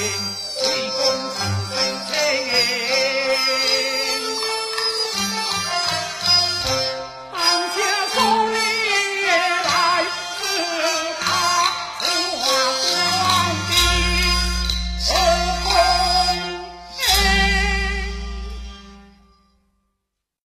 sing.